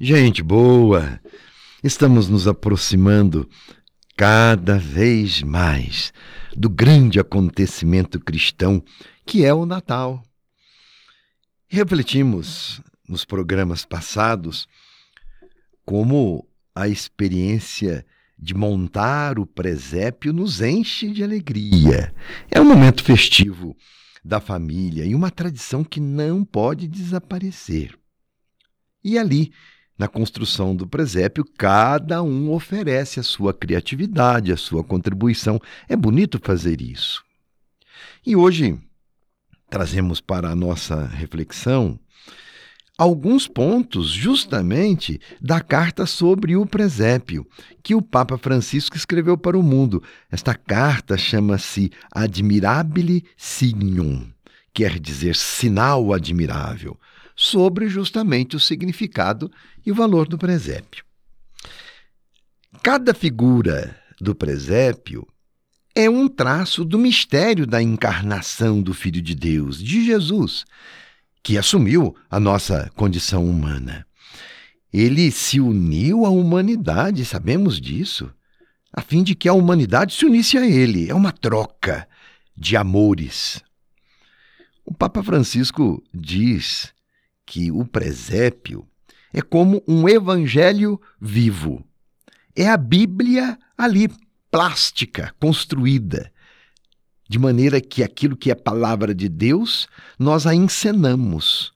Gente boa, estamos nos aproximando cada vez mais do grande acontecimento cristão que é o Natal. Refletimos nos programas passados como a experiência de montar o presépio nos enche de alegria. É um momento festivo da família e uma tradição que não pode desaparecer. E ali, na construção do presépio, cada um oferece a sua criatividade, a sua contribuição. É bonito fazer isso. E hoje trazemos para a nossa reflexão alguns pontos justamente da carta sobre o presépio que o Papa Francisco escreveu para o mundo. Esta carta chama-se Admirabile Signum, quer dizer sinal admirável sobre justamente o significado e o valor do presépio. Cada figura do presépio é um traço do mistério da encarnação do Filho de Deus, de Jesus, que assumiu a nossa condição humana. Ele se uniu à humanidade, sabemos disso, a fim de que a humanidade se unisse a ele. É uma troca de amores. O Papa Francisco diz que o presépio é como um evangelho vivo. É a Bíblia ali, plástica, construída, de maneira que aquilo que é palavra de Deus, nós a encenamos.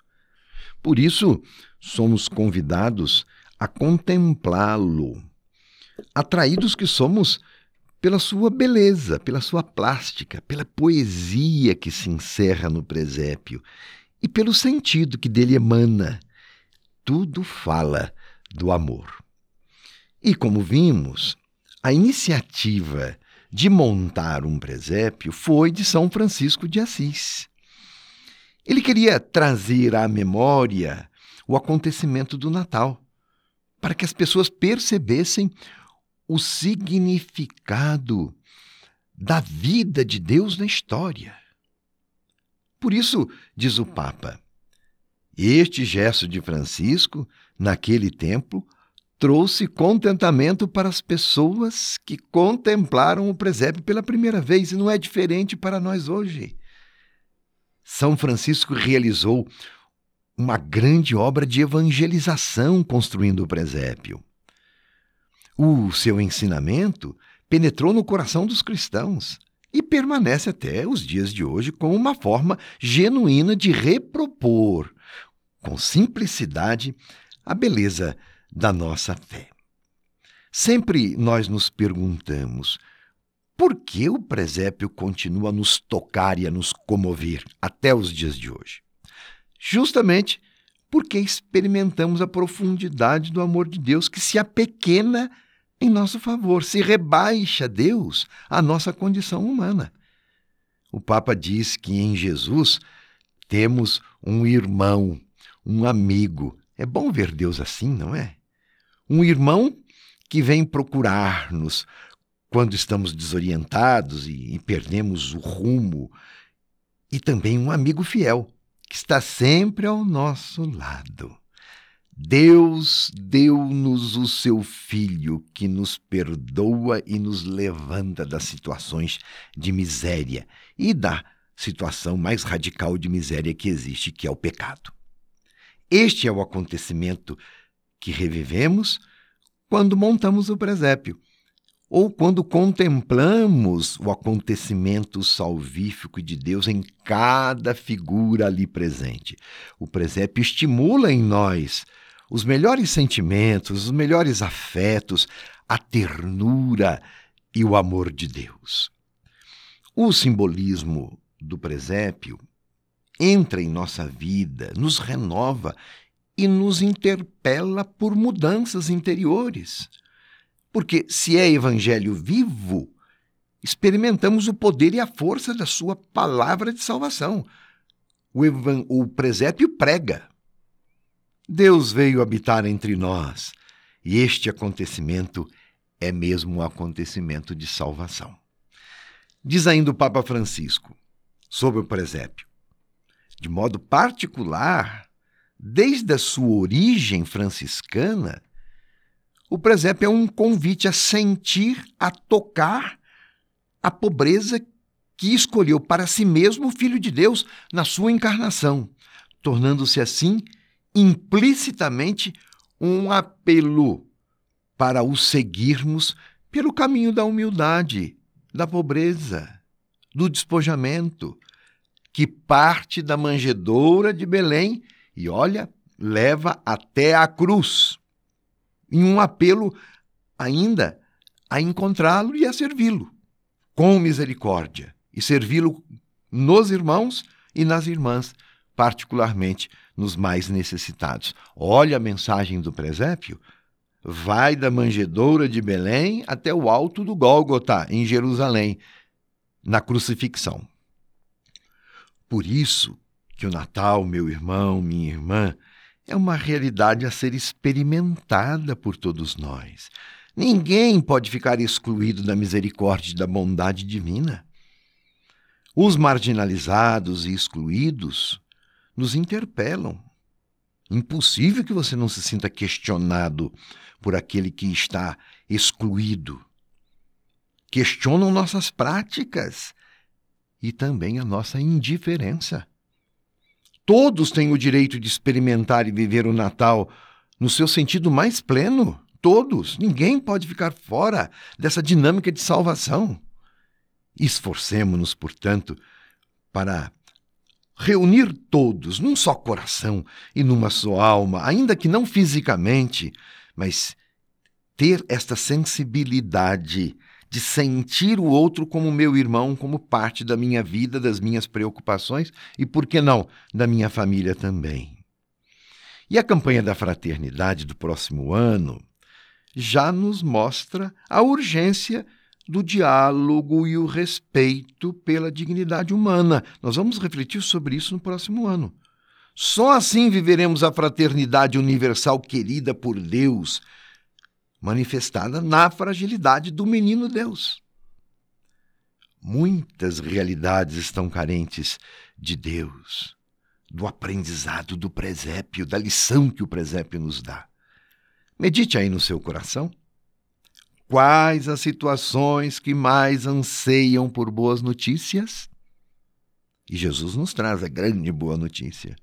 Por isso, somos convidados a contemplá-lo, atraídos que somos pela sua beleza, pela sua plástica, pela poesia que se encerra no presépio e pelo sentido que dele emana. Tudo fala do amor. E como vimos, a iniciativa de montar um presépio foi de São Francisco de Assis. Ele queria trazer à memória o acontecimento do Natal, para que as pessoas percebessem o significado da vida de Deus na história. Por isso, diz o Papa, este gesto de Francisco, naquele tempo, trouxe contentamento para as pessoas que contemplaram o presépio pela primeira vez, e não é diferente para nós hoje. São Francisco realizou uma grande obra de evangelização construindo o presépio. O seu ensinamento penetrou no coração dos cristãos e permanece até os dias de hoje como uma forma genuína de repropor, com simplicidade, a beleza da nossa fé. Sempre nós nos perguntamos por que o presépio continua a nos tocar e a nos comover até os dias de hoje? Justamente porque experimentamos a profundidade do amor de Deus que se apequena em nosso favor, se rebaixa Deus à nossa condição humana. O Papa diz que em Jesus temos um irmão, um amigo. É bom ver Deus assim, não é? Um irmão que vem procurar-nos quando estamos desorientados e, e perdemos o rumo, e também um amigo fiel que está sempre ao nosso lado. Deus deu-nos o seu Filho que nos perdoa e nos levanta das situações de miséria e da situação mais radical de miséria que existe, que é o pecado. Este é o acontecimento que revivemos quando montamos o presépio ou quando contemplamos o acontecimento salvífico de Deus em cada figura ali presente. O presépio estimula em nós os melhores sentimentos, os melhores afetos, a ternura e o amor de Deus. O simbolismo do presépio entra em nossa vida, nos renova e nos interpela por mudanças interiores. Porque se é evangelho vivo, experimentamos o poder e a força da sua palavra de salvação. O, o presépio prega, Deus veio habitar entre nós e este acontecimento é mesmo um acontecimento de salvação. Diz ainda o Papa Francisco sobre o presépio. De modo particular, desde a sua origem franciscana, o presépio é um convite a sentir, a tocar a pobreza que escolheu para si mesmo o Filho de Deus na sua encarnação, tornando-se assim implicitamente um apelo para o seguirmos pelo caminho da humildade, da pobreza, do despojamento, que parte da manjedoura de Belém e, olha, leva até a cruz, em um apelo ainda a encontrá-lo e a servi-lo com misericórdia e servi-lo nos irmãos e nas irmãs, particularmente nos mais necessitados. Olha a mensagem do presépio. Vai da manjedoura de Belém até o alto do Gólgota, em Jerusalém, na crucifixão. Por isso que o Natal, meu irmão, minha irmã, é uma realidade a ser experimentada por todos nós. Ninguém pode ficar excluído da misericórdia e da bondade divina. Os marginalizados e excluídos nos interpelam. Impossível que você não se sinta questionado por aquele que está excluído. Questionam nossas práticas e também a nossa indiferença. Todos têm o direito de experimentar e viver o Natal no seu sentido mais pleno. Todos. Ninguém pode ficar fora dessa dinâmica de salvação. Esforcemo-nos, portanto, para reunir todos num só coração e numa só alma, ainda que não fisicamente, mas ter esta sensibilidade de sentir o outro como meu irmão, como parte da minha vida, das minhas preocupações e, por que não, da minha família também. E a campanha da fraternidade do próximo ano já nos mostra a urgência do diálogo e o respeito pela dignidade humana. Nós vamos refletir sobre isso no próximo ano. Só assim viveremos a fraternidade universal querida por Deus, manifestada na fragilidade do menino Deus. Muitas realidades estão carentes de Deus, do aprendizado do presépio, da lição que o presépio nos dá. Medite aí no seu coração Quais as situações que mais anseiam por boas notícias? E Jesus nos traz a grande boa notícia.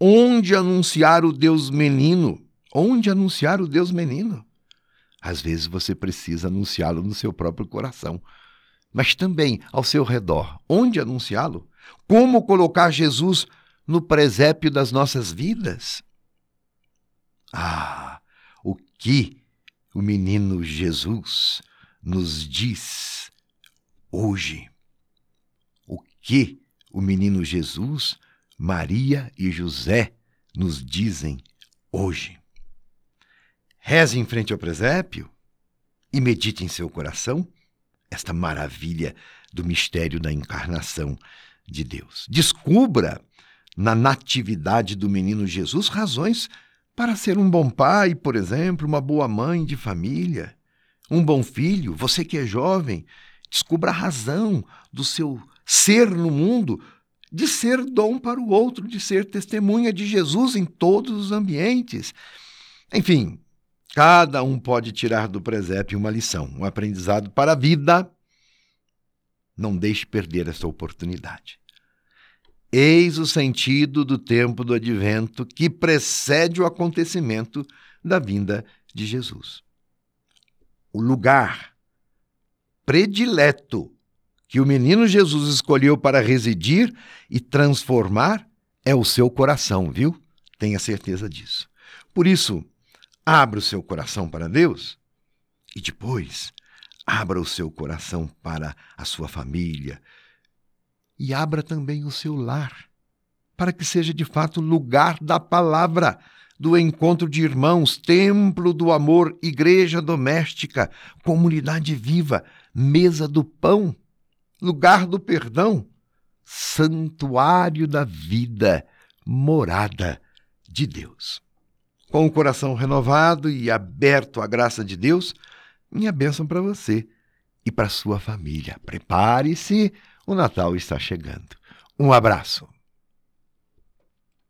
Onde anunciar o Deus menino? Onde anunciar o Deus menino? Às vezes você precisa anunciá-lo no seu próprio coração, mas também ao seu redor. Onde anunciá-lo? Como colocar Jesus no presépio das nossas vidas? Ah, o que o menino Jesus nos diz hoje. O que o menino Jesus, Maria e José nos dizem hoje. Reze em frente ao presépio e medite em seu coração esta maravilha do mistério da encarnação de Deus. Descubra na natividade do menino Jesus razões para ser um bom pai, por exemplo, uma boa mãe de família, um bom filho, você que é jovem, descubra a razão do seu ser no mundo, de ser dom para o outro, de ser testemunha de Jesus em todos os ambientes. Enfim, cada um pode tirar do presépio uma lição, um aprendizado para a vida. Não deixe perder essa oportunidade. Eis o sentido do tempo do advento que precede o acontecimento da vinda de Jesus. O lugar predileto que o menino Jesus escolheu para residir e transformar é o seu coração, viu? Tenha certeza disso. Por isso, abra o seu coração para Deus e depois abra o seu coração para a sua família, e abra também o seu lar, para que seja de fato lugar da palavra, do encontro de irmãos, templo do amor, igreja doméstica, comunidade viva, mesa do pão, lugar do perdão, santuário da vida, morada de Deus. Com o coração renovado e aberto à graça de Deus, minha bênção para você e para sua família. Prepare-se o Natal está chegando. Um abraço.